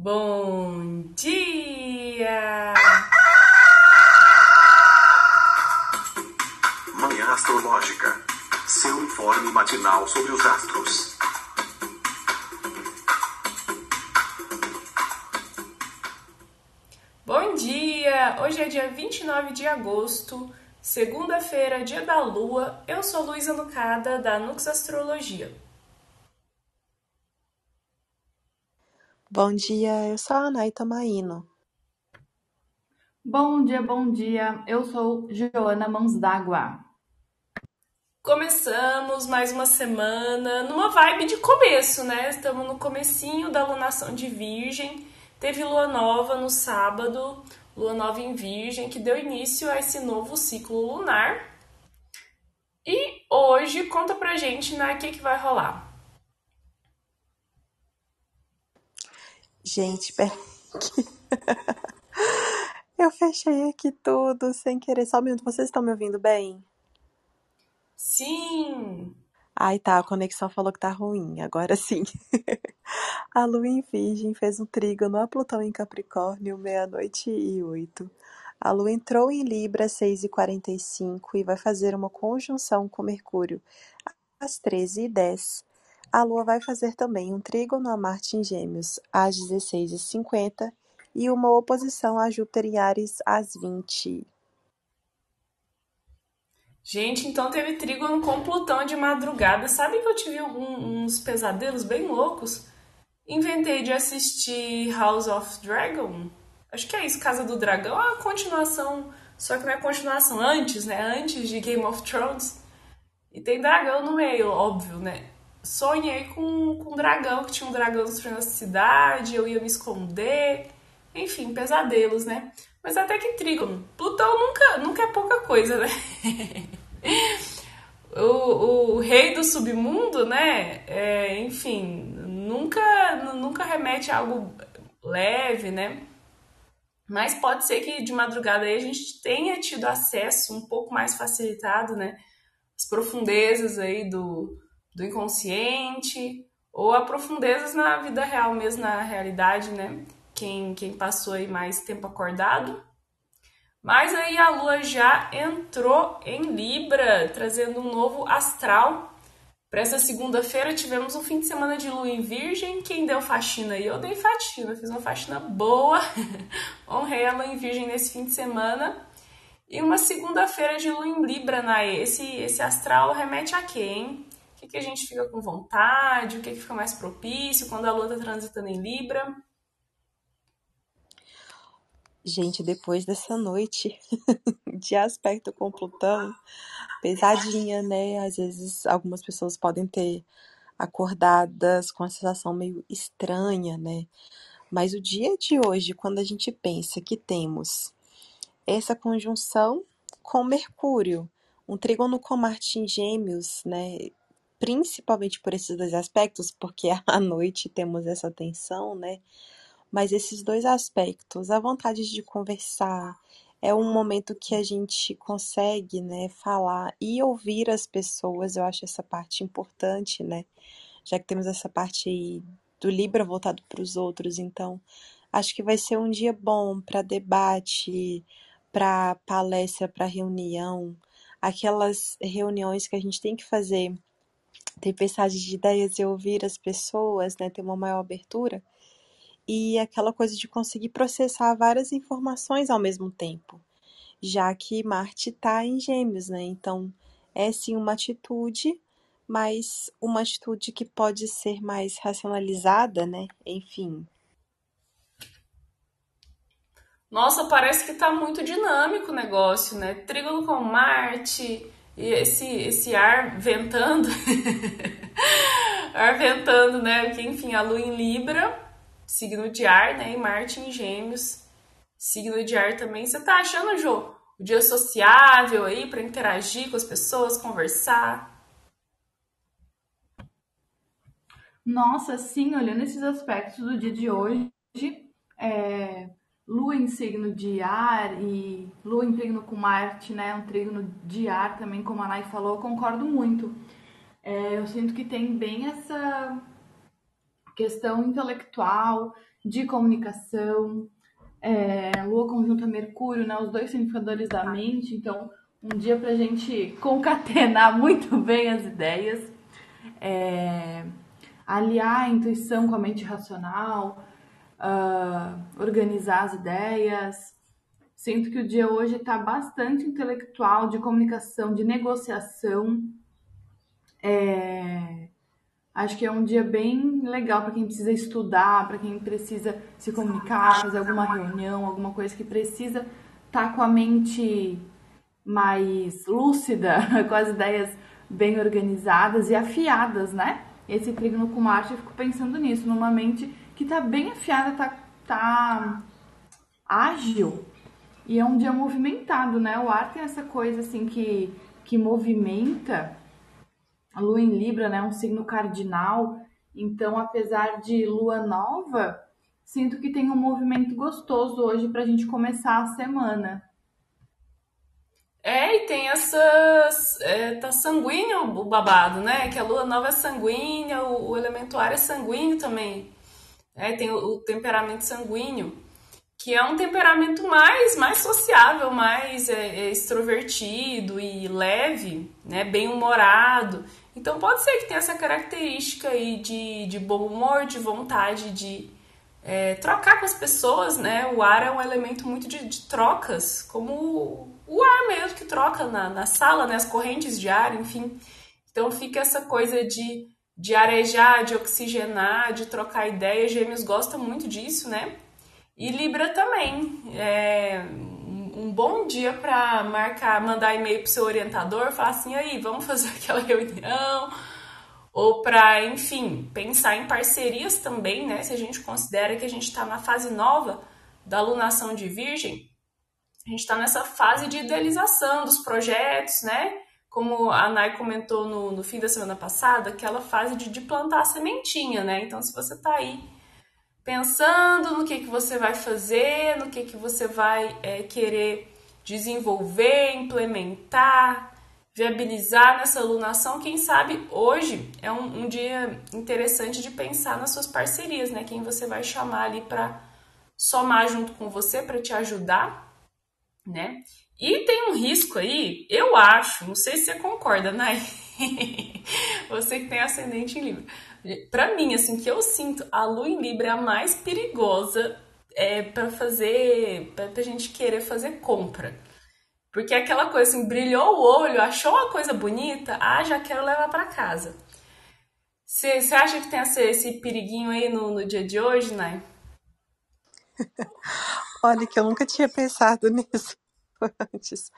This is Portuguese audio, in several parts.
Bom dia! Manhã Astrológica. Seu informe matinal sobre os astros. Bom dia! Hoje é dia 29 de agosto, segunda-feira, dia da lua. Eu sou Luísa Nucada, da Nux Astrologia. Bom dia, eu sou a Anaita Maíno. Bom dia, bom dia. Eu sou Joana Mãos d'Água. Começamos mais uma semana numa vibe de começo, né? Estamos no comecinho da lunação de Virgem. Teve lua nova no sábado, lua nova em Virgem, que deu início a esse novo ciclo lunar. E hoje conta pra gente né, o que, que vai rolar. Gente, pera... eu fechei aqui tudo sem querer. Só um minuto, vocês estão me ouvindo bem? Sim! Ai, tá, a conexão falou que tá ruim, agora sim. a Lua em Virgem fez um trígono a Plutão em Capricórnio, meia-noite e oito. A Lua entrou em Libra às 6h45 e vai fazer uma conjunção com Mercúrio às 13h10. A Lua vai fazer também um trígono a Marte em Gêmeos às 16h50 e uma oposição a Júpiter em Ares às 20 Gente, então teve trígono com Plutão de madrugada. Sabe que eu tive um, uns pesadelos bem loucos? Inventei de assistir House of Dragon. Acho que é isso, Casa do Dragão. É a continuação, só que não é continuação, antes, né? Antes de Game of Thrones. E tem dragão no meio, óbvio, né? Sonhei com, com um dragão, que tinha um dragão destruindo a cidade, eu ia me esconder. Enfim, pesadelos, né? Mas até que trígono. Plutão nunca, nunca é pouca coisa, né? o, o rei do submundo, né? É, enfim, nunca, nunca remete a algo leve, né? Mas pode ser que de madrugada aí a gente tenha tido acesso um pouco mais facilitado, né? As profundezas aí do, do inconsciente, ou a profundezas na vida real mesmo, na realidade, né? Quem, quem passou aí mais tempo acordado mas aí a Lua já entrou em Libra, trazendo um novo astral. Para essa segunda-feira tivemos um fim de semana de Lua em Virgem. Quem deu faxina aí? Eu dei faxina, fiz uma faxina boa. Honrei a Lua em Virgem nesse fim de semana. E uma segunda-feira de Lua em Libra, Naê. Esse, esse astral remete a hein? O que, que a gente fica com vontade? O que, que fica mais propício quando a Lua está transitando em Libra? Gente, depois dessa noite de aspecto com Plutão, pesadinha, né? Às vezes algumas pessoas podem ter acordadas com a sensação meio estranha, né? Mas o dia de hoje, quando a gente pensa que temos essa conjunção com Mercúrio, um trígono com Marte em Gêmeos, né? Principalmente por esses dois aspectos, porque à noite temos essa tensão, né? Mas esses dois aspectos, a vontade de conversar, é um momento que a gente consegue, né, falar e ouvir as pessoas. Eu acho essa parte importante, né? Já que temos essa parte aí do Libra voltado para os outros, então acho que vai ser um dia bom para debate, para palestra, para reunião, aquelas reuniões que a gente tem que fazer tempestade de ideias e ouvir as pessoas, né, ter uma maior abertura e aquela coisa de conseguir processar várias informações ao mesmo tempo, já que Marte está em Gêmeos, né? Então é sim uma atitude, mas uma atitude que pode ser mais racionalizada, né? Enfim. Nossa, parece que está muito dinâmico o negócio, né? Trígono com Marte e esse, esse ar ventando. ar ventando, né? Que enfim, a Lua em Libra signo de ar, né? E Marte em Gêmeos, signo de ar também. Você tá achando, Jô, o dia sociável aí para interagir com as pessoas, conversar? Nossa, sim, olhando esses aspectos do dia de hoje, é, Lua em signo de ar e Lua em trígono com Marte, né? Um trígono de ar também, como a Nai falou, eu concordo muito. É, eu sinto que tem bem essa questão intelectual, de comunicação, é, Lua conjunta Mercúrio, né? Os dois significadores da mente, então um dia para a gente concatenar muito bem as ideias, é, aliar a intuição com a mente racional, uh, organizar as ideias. Sinto que o dia hoje está bastante intelectual, de comunicação, de negociação. É, acho que é um dia bem legal para quem precisa estudar, para quem precisa se comunicar, fazer alguma reunião, alguma coisa que precisa estar tá com a mente mais lúcida, com as ideias bem organizadas e afiadas, né? Esse trígono com Marte, eu fico pensando nisso, numa mente que tá bem afiada, tá, tá ágil. E é um dia movimentado, né? O ar tem essa coisa assim que, que movimenta. A lua em Libra, né? Um signo cardinal. Então, apesar de lua nova, sinto que tem um movimento gostoso hoje pra gente começar a semana. É, e tem essas. É, tá sanguíneo o babado, né? Que a lua nova é sanguínea, o, o elemento ar é sanguíneo também. É, tem o, o, temperamento sanguíneo, que é um temperamento mais, mais sociável, mais é, é, extrovertido e leve, né? Bem humorado. Então pode ser que tenha essa característica aí de, de bom humor, de vontade de é, trocar com as pessoas, né? O ar é um elemento muito de, de trocas, como o ar mesmo que troca na, na sala, né? As correntes de ar, enfim. Então fica essa coisa de, de arejar, de oxigenar, de trocar ideia. Gêmeos gosta muito disso, né? E Libra também. É um bom dia para marcar, mandar e-mail pro seu orientador, falar assim, aí, vamos fazer aquela reunião, ou para, enfim, pensar em parcerias também, né? Se a gente considera que a gente está na fase nova da alunação de Virgem, a gente está nessa fase de idealização dos projetos, né? Como a Nai comentou no, no fim da semana passada, aquela fase de, de plantar a sementinha, né? Então, se você está aí pensando no que, que você vai fazer, no que, que você vai é, querer desenvolver, implementar, viabilizar nessa alunação, quem sabe hoje é um, um dia interessante de pensar nas suas parcerias, né? Quem você vai chamar ali para somar junto com você, para te ajudar né? E tem um risco aí, eu acho, não sei se você concorda, né? você que tem ascendente em Libra. Para mim, assim, que eu sinto a lua em Libra é a mais perigosa é, para fazer, para a gente querer fazer compra. Porque é aquela coisa assim, brilhou o olho, achou uma coisa bonita, ah, já quero levar para casa. Você acha que tem esse, esse periguinho aí no, no dia de hoje, Nai? Olha, que eu nunca tinha pensado nisso antes,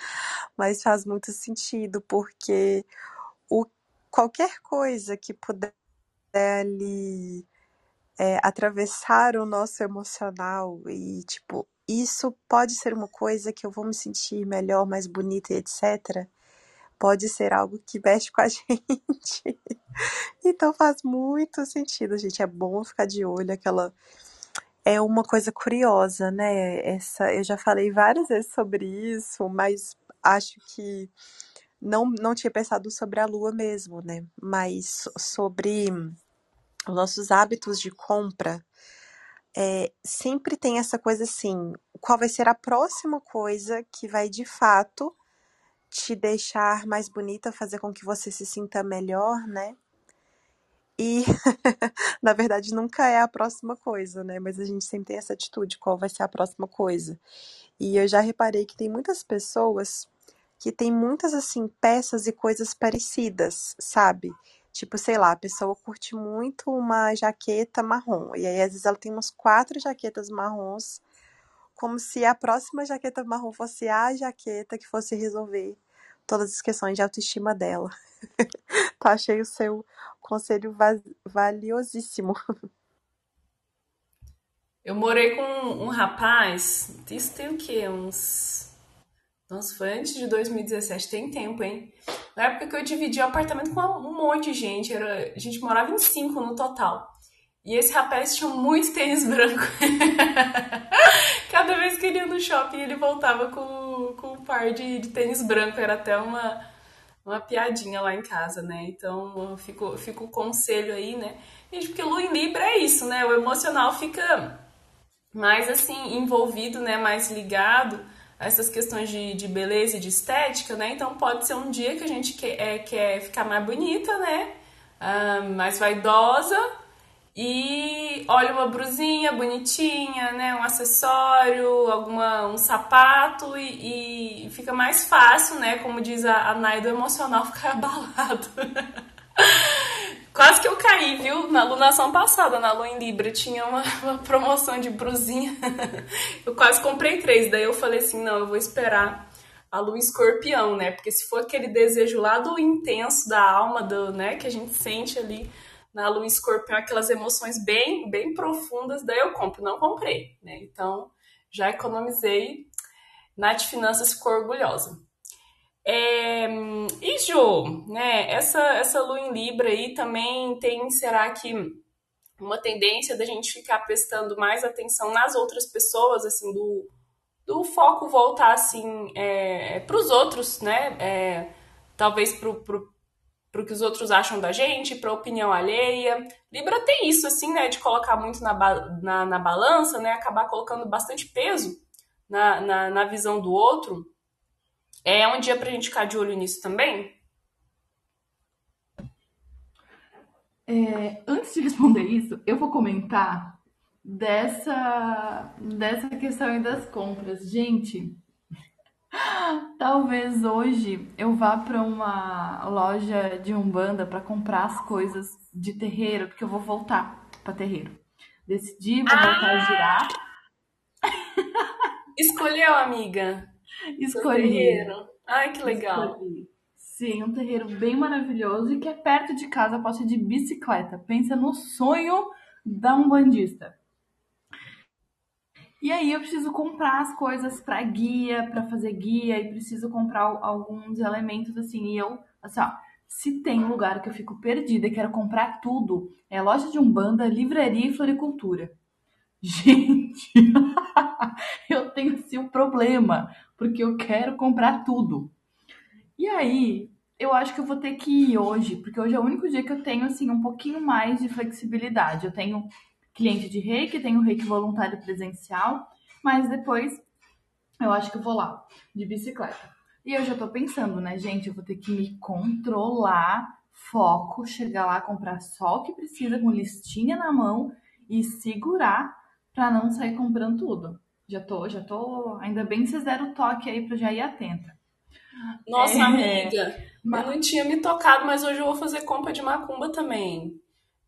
mas faz muito sentido, porque o, qualquer coisa que puder ali é, atravessar o nosso emocional e, tipo, isso pode ser uma coisa que eu vou me sentir melhor, mais bonita e etc. Pode ser algo que mexe com a gente. então faz muito sentido, gente. É bom ficar de olho, aquela é uma coisa curiosa, né? Essa, eu já falei várias vezes sobre isso, mas acho que não, não tinha pensado sobre a lua mesmo, né? Mas sobre os nossos hábitos de compra, é, sempre tem essa coisa assim: qual vai ser a próxima coisa que vai de fato te deixar mais bonita, fazer com que você se sinta melhor, né? E, na verdade, nunca é a próxima coisa, né? Mas a gente sempre tem essa atitude, qual vai ser a próxima coisa. E eu já reparei que tem muitas pessoas que tem muitas, assim, peças e coisas parecidas, sabe? Tipo, sei lá, a pessoa curte muito uma jaqueta marrom. E aí, às vezes, ela tem umas quatro jaquetas marrons, como se a próxima jaqueta marrom fosse a jaqueta que fosse resolver todas as questões de autoestima dela. tá, achei o seu conselho valiosíssimo. Eu morei com um rapaz, isso tem o quê? Uns. Nossa, foi antes de 2017, tem tempo, hein? Na época que eu dividi o apartamento com um monte de gente, era... a gente morava em cinco no total. E esse rapaz tinha muito tênis branco. Cada vez que ele ia no shopping, ele voltava com, com um par de, de tênis branco. Era até uma, uma piadinha lá em casa, né? Então fica, fica o conselho aí, né? Gente, porque Lua em Libra é isso, né? O emocional fica mais assim envolvido, né, mais ligado essas questões de, de beleza e de estética, né? Então pode ser um dia que a gente quer, é, quer ficar mais bonita, né? Ah, mais vaidosa e olha uma brusinha bonitinha, né? Um acessório, alguma, um sapato e, e fica mais fácil, né? Como diz a, a Nai do emocional, ficar abalado. Quase que eu caí, viu? Na alunação passada, na Lua em Libra, tinha uma, uma, promoção de brusinha. Eu quase comprei três, daí eu falei assim, não, eu vou esperar a Lua Escorpião, né? Porque se for aquele desejo lá do intenso da alma, do, né, que a gente sente ali na Lua Escorpião, aquelas emoções bem, bem profundas, daí eu compro. Não comprei, né? Então, já economizei. Nath Finanças ficou orgulhosa. É, e Jo, né? Essa, essa lua em Libra aí também tem, será que uma tendência da gente ficar prestando mais atenção nas outras pessoas, assim, do, do foco voltar assim é, para os outros, né? É, talvez para o que os outros acham da gente, para a opinião alheia. Libra tem isso, assim, né? De colocar muito na, na, na balança, né? Acabar colocando bastante peso na, na, na visão do outro. É um dia para a gente ficar de olho nisso também? É, antes de responder isso, eu vou comentar dessa, dessa questão aí das compras. Gente, talvez hoje eu vá para uma loja de Umbanda para comprar as coisas de terreiro, porque eu vou voltar para terreiro. Decidi, vou voltar a girar. Escolheu, amiga? Escolhi. Ai, que legal. Escolhi. Sim, um terreiro bem maravilhoso e que é perto de casa, posso ir de bicicleta. Pensa no sonho da um bandista. E aí eu preciso comprar as coisas para guia, para fazer guia e preciso comprar alguns elementos assim. E eu, assim, ó, se tem lugar que eu fico perdida e quero comprar tudo, é loja de umbanda, livraria e floricultura. Gente, eu tenho assim um problema, porque eu quero comprar tudo. E aí, eu acho que eu vou ter que ir hoje, porque hoje é o único dia que eu tenho assim um pouquinho mais de flexibilidade. Eu tenho cliente de reiki, tenho reiki voluntário presencial, mas depois eu acho que eu vou lá de bicicleta. E eu já tô pensando, né, gente, eu vou ter que me controlar, foco, chegar lá, comprar só o que precisa com listinha na mão e segurar para não sair comprando tudo. Já tô, já tô. Ainda bem que vocês deram o toque aí pra já ir atenta. Nossa, é, amiga, mas... eu não tinha me tocado, mas hoje eu vou fazer compra de macumba também.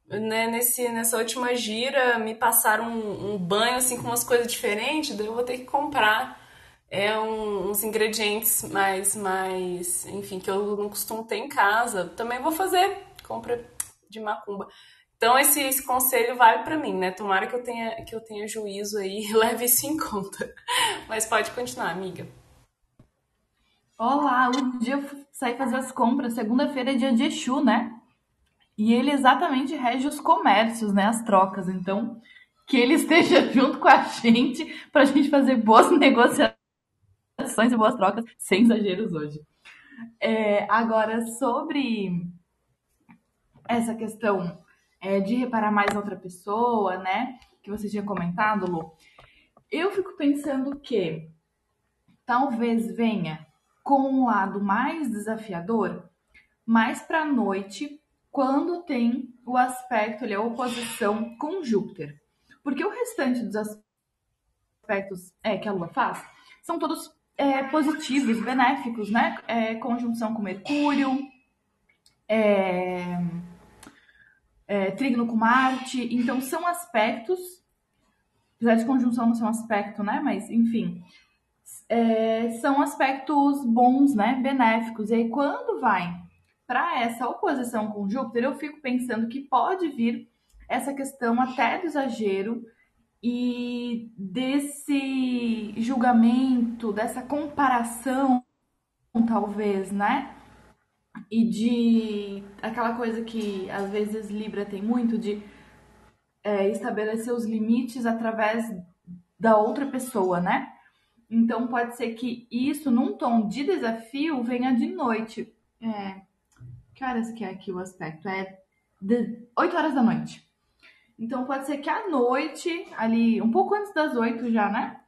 Né, nesse, nessa última gira, me passaram um, um, banho assim com umas coisas diferentes, daí eu vou ter que comprar é, um, uns ingredientes mais, mais, enfim, que eu não costumo ter em casa. Também vou fazer compra de macumba. Então esse, esse conselho vale para mim, né? Tomara que eu tenha que eu tenha juízo aí e leve isso em conta. Mas pode continuar, amiga. Olá, o dia eu saí fazer as compras, segunda-feira é dia de Exu, né? E ele exatamente rege os comércios, né? As trocas. Então, que ele esteja junto com a gente para a gente fazer boas negociações e boas trocas, sem exageros hoje. É, agora, sobre essa questão é, de reparar mais outra pessoa, né? Que você tinha comentado, Lu. Eu fico pensando que talvez venha com um lado mais desafiador mais para noite, quando tem o aspecto, ali, a oposição com Júpiter. Porque o restante dos aspectos é, que a Lua faz são todos é, positivos, benéficos, né? É, conjunção com Mercúrio, é, é, trígono com Marte. Então, são aspectos, apesar de conjunção não ser um aspecto, né? Mas, enfim, é, são aspectos bons, né? Benéficos. E aí, quando vai para essa oposição com Júpiter, eu fico pensando que pode vir essa questão até do exagero e desse julgamento, dessa comparação, talvez, né? E de aquela coisa que às vezes Libra tem muito de é, estabelecer os limites através da outra pessoa, né? Então pode ser que isso, num tom de desafio, venha de noite. É, que horas que é aqui o aspecto? É de 8 horas da noite. Então pode ser que à noite, ali, um pouco antes das oito já, né?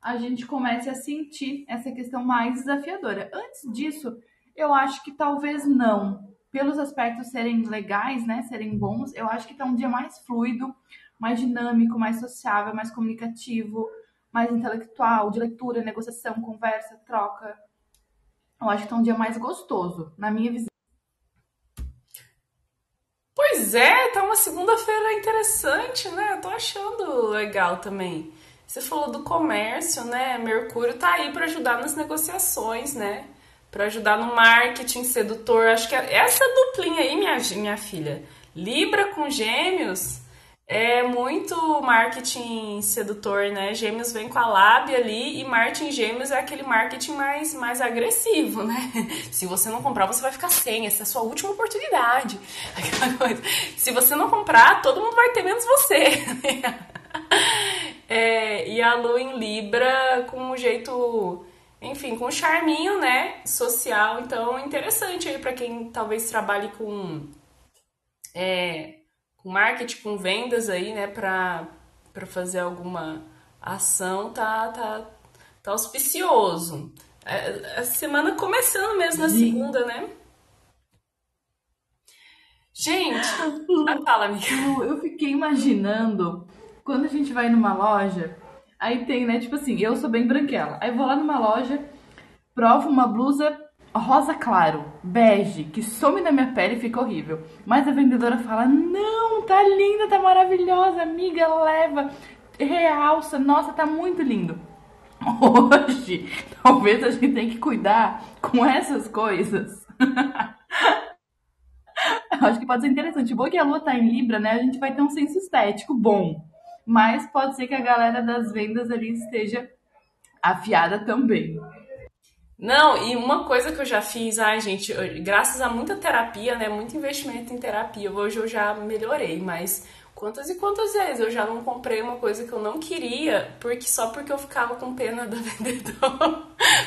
A gente comece a sentir essa questão mais desafiadora. Antes disso, eu acho que talvez não. Pelos aspectos serem legais, né? Serem bons, eu acho que tá um dia mais fluido, mais dinâmico, mais sociável, mais comunicativo, mais intelectual, de leitura, negociação, conversa, troca. Eu acho que tá um dia mais gostoso, na minha visão. Pois é, tá uma segunda-feira interessante, né? Eu tô achando legal também. Você falou do comércio, né? Mercúrio tá aí para ajudar nas negociações, né? Para ajudar no marketing sedutor. Acho que essa duplinha aí, minha, minha filha, Libra com Gêmeos, é muito marketing sedutor, né? Gêmeos vem com a lábia ali e marketing gêmeos é aquele marketing mais, mais agressivo, né? Se você não comprar, você vai ficar sem. Essa é a sua última oportunidade. Aquela coisa. Se você não comprar, todo mundo vai ter menos você. É, e a lua em Libra com um jeito, enfim, com um charminho, né? Social. Então, interessante aí para quem talvez trabalhe com. É, com marketing, com vendas aí, né, para fazer alguma ação, tá, tá, tá auspicioso. É, a semana começando mesmo na segunda, né? Gente, ah, fala, amiga. Eu fiquei imaginando quando a gente vai numa loja, aí tem, né, tipo assim, eu sou bem branquela. Aí vou lá numa loja, provo uma blusa rosa claro, bege, que some na minha pele e fica horrível. Mas a vendedora fala: Não, tá linda, tá maravilhosa, amiga, leva, realça, nossa, tá muito lindo. Hoje, talvez a gente tenha que cuidar com essas coisas. Acho que pode ser interessante. Bom que a lua tá em Libra, né? A gente vai ter um senso estético bom. Mas pode ser que a galera das vendas ali esteja afiada também. Não, e uma coisa que eu já fiz, ai gente, graças a muita terapia, né, muito investimento em terapia, hoje eu já melhorei, mas quantas e quantas vezes eu já não comprei uma coisa que eu não queria, porque só porque eu ficava com pena da vendedora.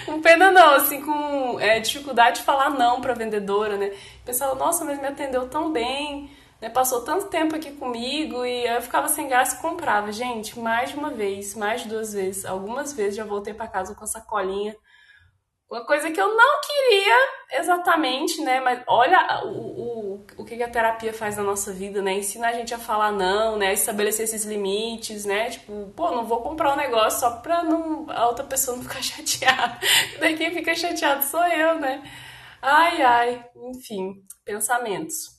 com pena não, assim, com é, dificuldade de falar não pra vendedora, né? Pensava, nossa, mas me atendeu tão bem, né? Passou tanto tempo aqui comigo e eu ficava sem graça e comprava. Gente, mais de uma vez, mais de duas vezes, algumas vezes já voltei para casa com a sacolinha uma coisa que eu não queria exatamente, né? Mas olha o, o, o que a terapia faz na nossa vida, né? Ensina a gente a falar não, né? Estabelecer esses limites, né? Tipo, pô, não vou comprar um negócio só pra não, a outra pessoa não ficar chateada. Daí quem fica chateado sou eu, né? Ai, ai, enfim, pensamentos.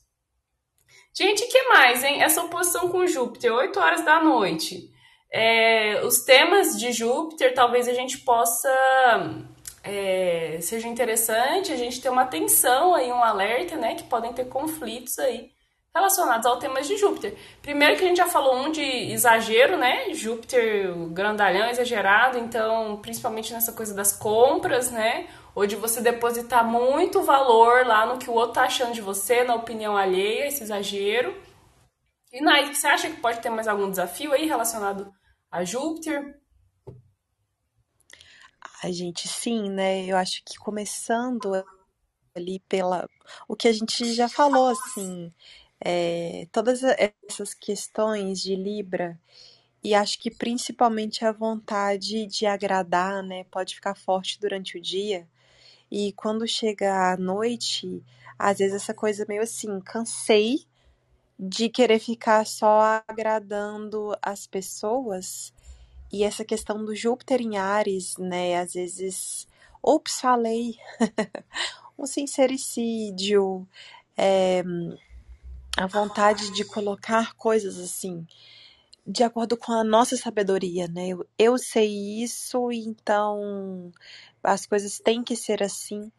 Gente, que mais, hein? Essa oposição com Júpiter, 8 horas da noite. É, os temas de Júpiter, talvez a gente possa é, seja interessante a gente ter uma atenção aí, um alerta, né, que podem ter conflitos aí relacionados ao tema de Júpiter. Primeiro que a gente já falou um de exagero, né, Júpiter grandalhão, exagerado, então principalmente nessa coisa das compras, né, ou de você depositar muito valor lá no que o outro tá achando de você, na opinião alheia, esse exagero. E Nath, você acha que pode ter mais algum desafio aí relacionado a Júpiter? A gente, sim, né? Eu acho que começando ali pela o que a gente já falou, assim, é, todas essas questões de Libra e acho que principalmente a vontade de agradar, né? Pode ficar forte durante o dia e quando chega a noite, às vezes essa coisa meio assim, cansei de querer ficar só agradando as pessoas e essa questão do Júpiter em Ares, né? Às vezes, ops, falei, um sincericídio, é, a vontade de colocar coisas assim, de acordo com a nossa sabedoria, né? Eu, eu sei isso, então as coisas têm que ser assim.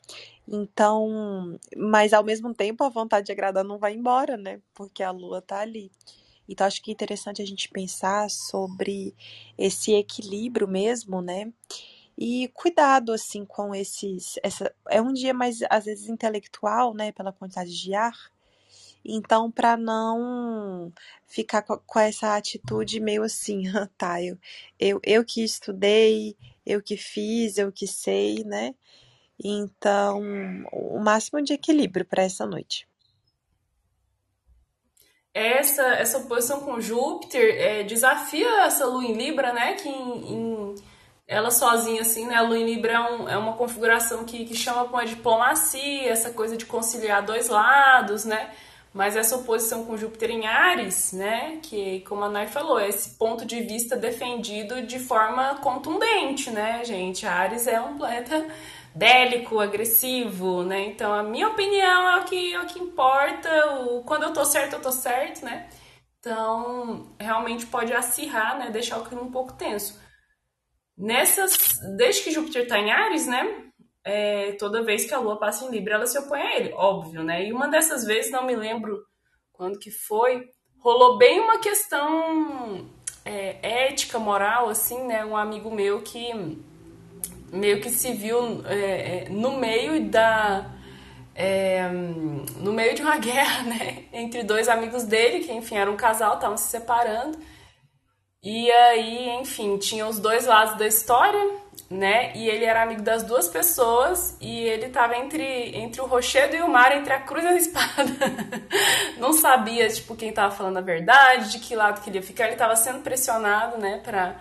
Então, mas ao mesmo tempo a vontade de agradar não vai embora, né? Porque a lua tá ali. Então, acho que é interessante a gente pensar sobre esse equilíbrio mesmo, né? E cuidado, assim, com esses. Essa, é um dia mais, às vezes, intelectual, né? Pela quantidade de ar. Então, para não ficar com, essa atitude meio assim, tá, eu, eu, eu que estudei, eu que fiz, eu que sei, né? Então, o máximo de equilíbrio para essa noite. essa, essa oposição com Júpiter é, desafia essa Lua em Libra, né? Que em, em, ela sozinha, assim, né? A Lua em Libra é, um, é uma configuração que, que chama para uma diplomacia, essa coisa de conciliar dois lados, né? Mas essa oposição com Júpiter em Ares, né? Que, como a Nai falou, é esse ponto de vista defendido de forma contundente, né, gente? Ares é um planeta bélico, agressivo, né? Então a minha opinião é o que, é o que importa, o, quando eu tô certo, eu tô certo, né? Então, realmente pode acirrar, né? Deixar o clima um pouco tenso. Nessas, desde que Júpiter tá em Ares, né? É, toda vez que a Lua passa em Libra, ela se opõe a ele, óbvio, né? E uma dessas vezes, não me lembro quando que foi, rolou bem uma questão é, ética, moral, assim, né? Um amigo meu que meio que se viu é, é, no meio da é, no meio de uma guerra, né, entre dois amigos dele, que enfim era um casal, estavam se separando. E aí, enfim, tinha os dois lados da história, né? E ele era amigo das duas pessoas e ele tava entre, entre o rochedo e o mar, entre a cruz e a espada. Não sabia, tipo, quem tava falando a verdade, de que lado queria ficar. Ele tava sendo pressionado, né, pra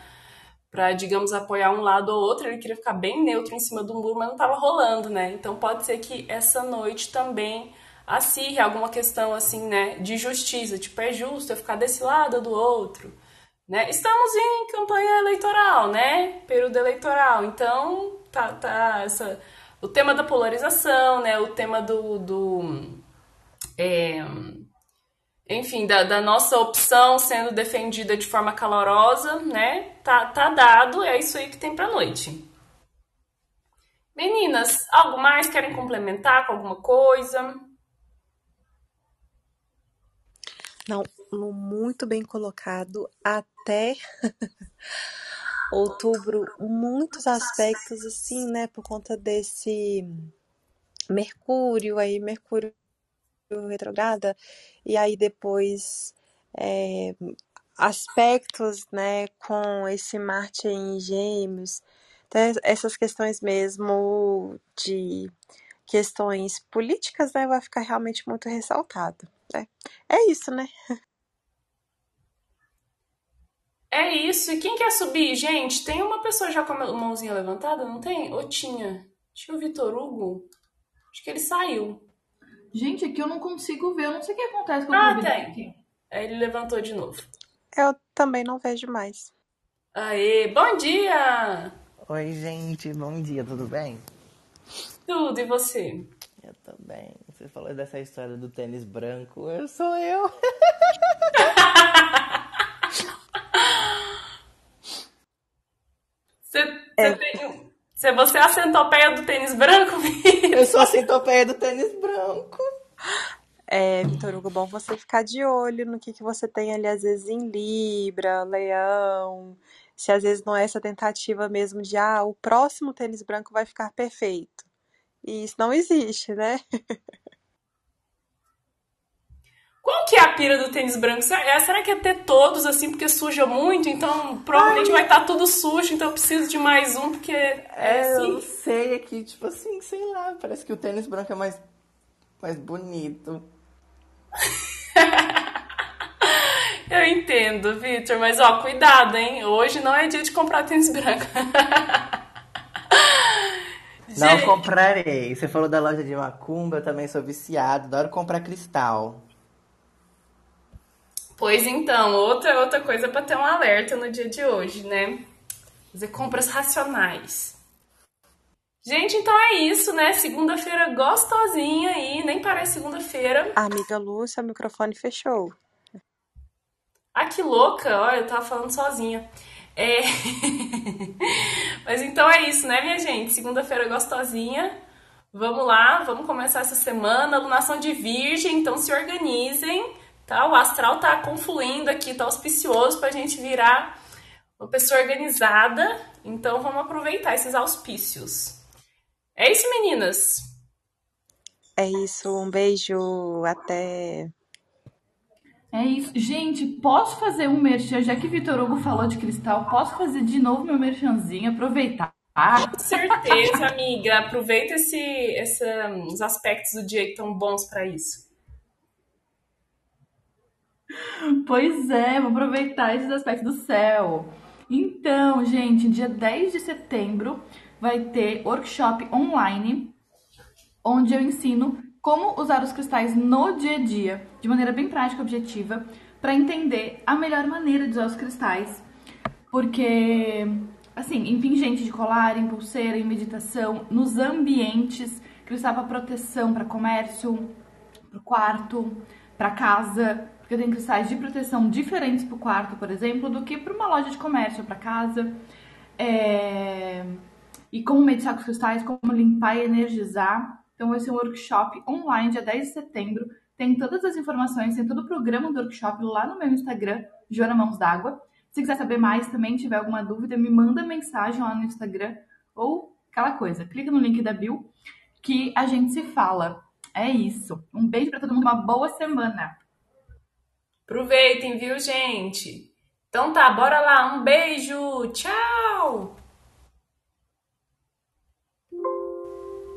para, digamos, apoiar um lado ou outro, ele queria ficar bem neutro em cima do muro, mas não estava rolando, né? Então pode ser que essa noite também acirre alguma questão assim, né, de justiça, tipo, é justo eu ficar desse lado ou do outro, né? Estamos em campanha eleitoral, né? Período eleitoral, então tá, tá essa, o tema da polarização, né? O tema do, do é, enfim, da, da, nossa opção sendo defendida de forma calorosa, né? Tá, tá dado, é isso aí que tem pra noite. Meninas, algo mais? Querem complementar com alguma coisa? Não, muito bem colocado. Até outubro, muitos aspectos assim, né? Por conta desse Mercúrio aí, Mercúrio retrograda, e aí depois é, aspectos, né, com esse Marte em Gêmeos, essas questões mesmo de questões políticas, né, vai ficar realmente muito ressaltado, né? É isso, né? É isso. E quem quer subir? Gente, tem uma pessoa já com a mãozinha levantada, não tem? Ou tinha? Tinha o Vitor Hugo? Acho que ele saiu. Gente, aqui eu não consigo ver, eu não sei o que acontece com o Ah, tem. Aqui. Aí ele levantou de novo. Eu também não vejo mais. Aê, bom dia! Oi, gente, bom dia, tudo bem? Tudo, e você? Eu também. Você falou dessa história do tênis branco, eu sou eu. Você, é. tem, se você é a centopeia do tênis branco, Eu sou a centopeia do tênis branco. É, Vitor Hugo, bom você ficar de olho no que, que você tem ali, às vezes, em Libra, Leão. Se às vezes não é essa tentativa mesmo de, ah, o próximo tênis branco vai ficar perfeito. E isso não existe, né? Qual que é a pira do tênis branco? É, será que é ter todos assim, porque suja muito? Então provavelmente Ai. vai estar tá tudo sujo, então eu preciso de mais um, porque é, é assim. Eu não sei aqui, tipo assim, sei lá, parece que o tênis branco é mais, mais bonito. eu entendo, Victor, mas ó, cuidado, hein? Hoje não é dia de comprar tênis branco. Não comprarei. Você falou da loja de macumba, eu também sou viciado, adoro comprar cristal. Pois então, outra outra coisa para ter um alerta no dia de hoje, né? Fazer compras racionais. Gente, então é isso, né? Segunda-feira gostosinha aí, nem parece segunda-feira. Amiga Lúcia, o microfone fechou. Ah, que louca! Olha, eu tava falando sozinha. É... Mas então é isso, né, minha gente? Segunda-feira gostosinha. Vamos lá, vamos começar essa semana. Lunação de Virgem, então se organizem Tá? O astral tá confluindo aqui, tá auspicioso pra gente virar uma pessoa organizada. Então vamos aproveitar esses auspícios. É isso, meninas. É isso, um beijo, até. É isso. Gente, posso fazer um merchan, já que Vitor Hugo falou de cristal, posso fazer de novo meu merchanzinho, aproveitar. Com certeza, amiga. Aproveita esse, esse, os aspectos do dia que estão bons para isso. Pois é, vou aproveitar esses aspectos do céu. Então, gente, dia 10 de setembro vai ter workshop online, onde eu ensino como usar os cristais no dia a dia, de maneira bem prática e objetiva, para entender a melhor maneira de usar os cristais. Porque, assim, em pingente de colar, em pulseira, em meditação, nos ambientes, cristal para proteção, para comércio, para quarto, para casa, porque tem cristais de proteção diferentes para o quarto, por exemplo, do que para uma loja de comércio, para casa. É... E como meditar com os cristais, como limpar e energizar. Então, vai ser um workshop online, dia 10 de setembro. Tem todas as informações, tem todo o programa do workshop lá no meu Instagram, Joana Mãos d'Água. Se quiser saber mais também, tiver alguma dúvida, me manda mensagem lá no Instagram ou aquela coisa, clica no link da Bill que a gente se fala. É isso. Um beijo para todo mundo, uma boa semana. Aproveitem, viu, gente? Então tá, bora lá. Um beijo. Tchau.